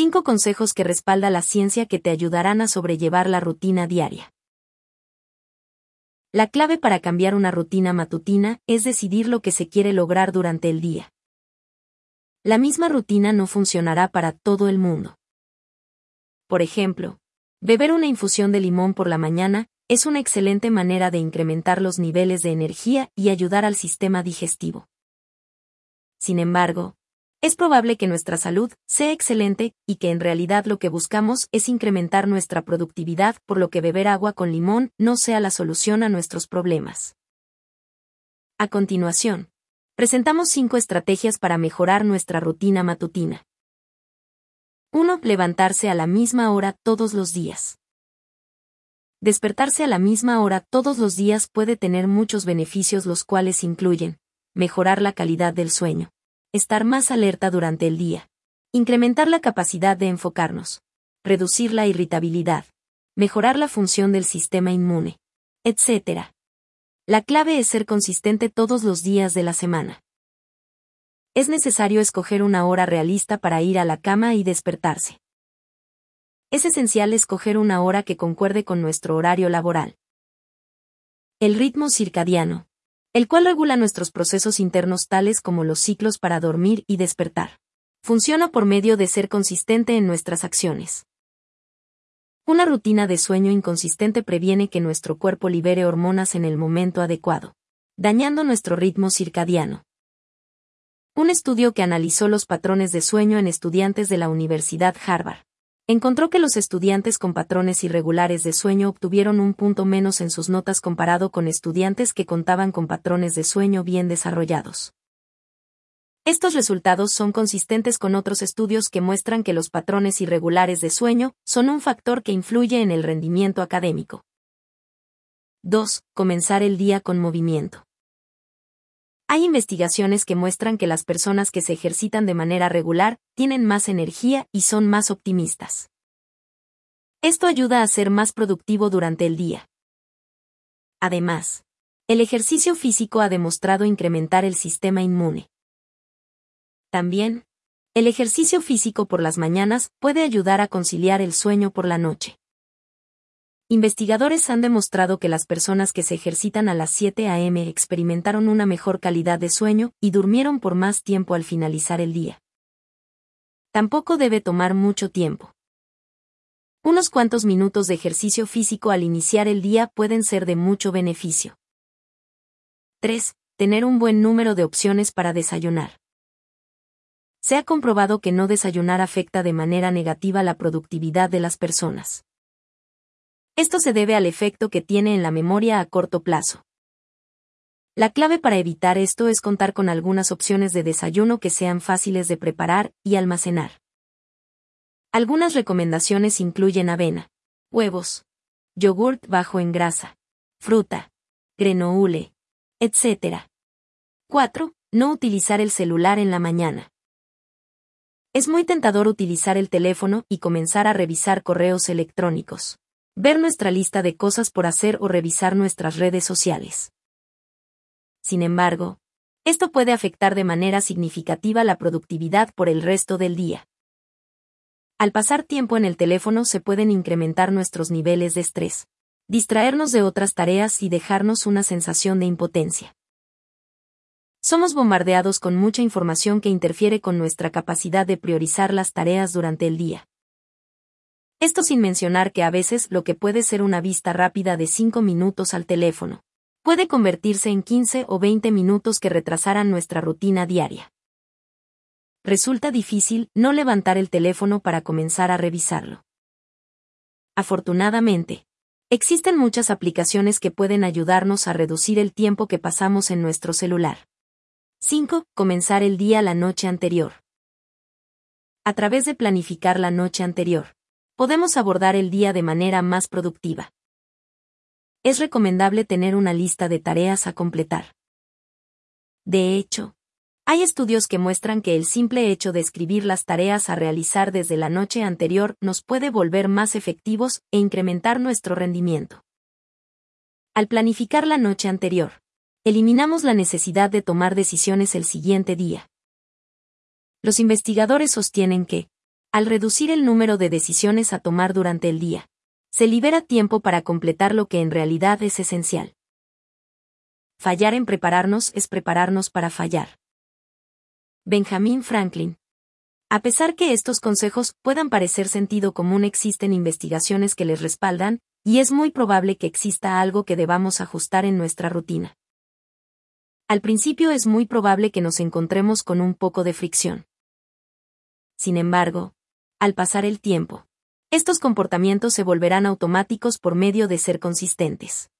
5 consejos que respalda la ciencia que te ayudarán a sobrellevar la rutina diaria. La clave para cambiar una rutina matutina es decidir lo que se quiere lograr durante el día. La misma rutina no funcionará para todo el mundo. Por ejemplo, beber una infusión de limón por la mañana es una excelente manera de incrementar los niveles de energía y ayudar al sistema digestivo. Sin embargo, es probable que nuestra salud sea excelente y que en realidad lo que buscamos es incrementar nuestra productividad, por lo que beber agua con limón no sea la solución a nuestros problemas. A continuación, presentamos cinco estrategias para mejorar nuestra rutina matutina. 1. Levantarse a la misma hora todos los días. Despertarse a la misma hora todos los días puede tener muchos beneficios los cuales incluyen mejorar la calidad del sueño estar más alerta durante el día, incrementar la capacidad de enfocarnos, reducir la irritabilidad, mejorar la función del sistema inmune, etc. La clave es ser consistente todos los días de la semana. Es necesario escoger una hora realista para ir a la cama y despertarse. Es esencial escoger una hora que concuerde con nuestro horario laboral. El ritmo circadiano, el cual regula nuestros procesos internos tales como los ciclos para dormir y despertar. Funciona por medio de ser consistente en nuestras acciones. Una rutina de sueño inconsistente previene que nuestro cuerpo libere hormonas en el momento adecuado, dañando nuestro ritmo circadiano. Un estudio que analizó los patrones de sueño en estudiantes de la Universidad Harvard encontró que los estudiantes con patrones irregulares de sueño obtuvieron un punto menos en sus notas comparado con estudiantes que contaban con patrones de sueño bien desarrollados. Estos resultados son consistentes con otros estudios que muestran que los patrones irregulares de sueño son un factor que influye en el rendimiento académico. 2. Comenzar el día con movimiento. Hay investigaciones que muestran que las personas que se ejercitan de manera regular tienen más energía y son más optimistas. Esto ayuda a ser más productivo durante el día. Además, el ejercicio físico ha demostrado incrementar el sistema inmune. También, el ejercicio físico por las mañanas puede ayudar a conciliar el sueño por la noche. Investigadores han demostrado que las personas que se ejercitan a las 7 a.m. experimentaron una mejor calidad de sueño y durmieron por más tiempo al finalizar el día. Tampoco debe tomar mucho tiempo. Unos cuantos minutos de ejercicio físico al iniciar el día pueden ser de mucho beneficio. 3. Tener un buen número de opciones para desayunar. Se ha comprobado que no desayunar afecta de manera negativa la productividad de las personas. Esto se debe al efecto que tiene en la memoria a corto plazo. La clave para evitar esto es contar con algunas opciones de desayuno que sean fáciles de preparar y almacenar. Algunas recomendaciones incluyen avena, huevos, yogurt bajo en grasa, fruta, grenoule, etc. 4. No utilizar el celular en la mañana. Es muy tentador utilizar el teléfono y comenzar a revisar correos electrónicos ver nuestra lista de cosas por hacer o revisar nuestras redes sociales. Sin embargo, esto puede afectar de manera significativa la productividad por el resto del día. Al pasar tiempo en el teléfono se pueden incrementar nuestros niveles de estrés, distraernos de otras tareas y dejarnos una sensación de impotencia. Somos bombardeados con mucha información que interfiere con nuestra capacidad de priorizar las tareas durante el día. Esto sin mencionar que a veces lo que puede ser una vista rápida de 5 minutos al teléfono, puede convertirse en 15 o 20 minutos que retrasaran nuestra rutina diaria. Resulta difícil no levantar el teléfono para comenzar a revisarlo. Afortunadamente, existen muchas aplicaciones que pueden ayudarnos a reducir el tiempo que pasamos en nuestro celular. 5. Comenzar el día la noche anterior. A través de planificar la noche anterior, podemos abordar el día de manera más productiva. Es recomendable tener una lista de tareas a completar. De hecho, hay estudios que muestran que el simple hecho de escribir las tareas a realizar desde la noche anterior nos puede volver más efectivos e incrementar nuestro rendimiento. Al planificar la noche anterior, eliminamos la necesidad de tomar decisiones el siguiente día. Los investigadores sostienen que, Al reducir el número de decisiones a tomar durante el día, se libera tiempo para completar lo que en realidad es esencial. Fallar en prepararnos es prepararnos para fallar. Benjamin Franklin. A pesar que estos consejos puedan parecer sentido común, existen investigaciones que les respaldan, y es muy probable que exista algo que debamos ajustar en nuestra rutina. Al principio es muy probable que nos encontremos con un poco de fricción. Sin embargo, al pasar el tiempo, estos comportamientos se volverán automáticos por medio de ser consistentes.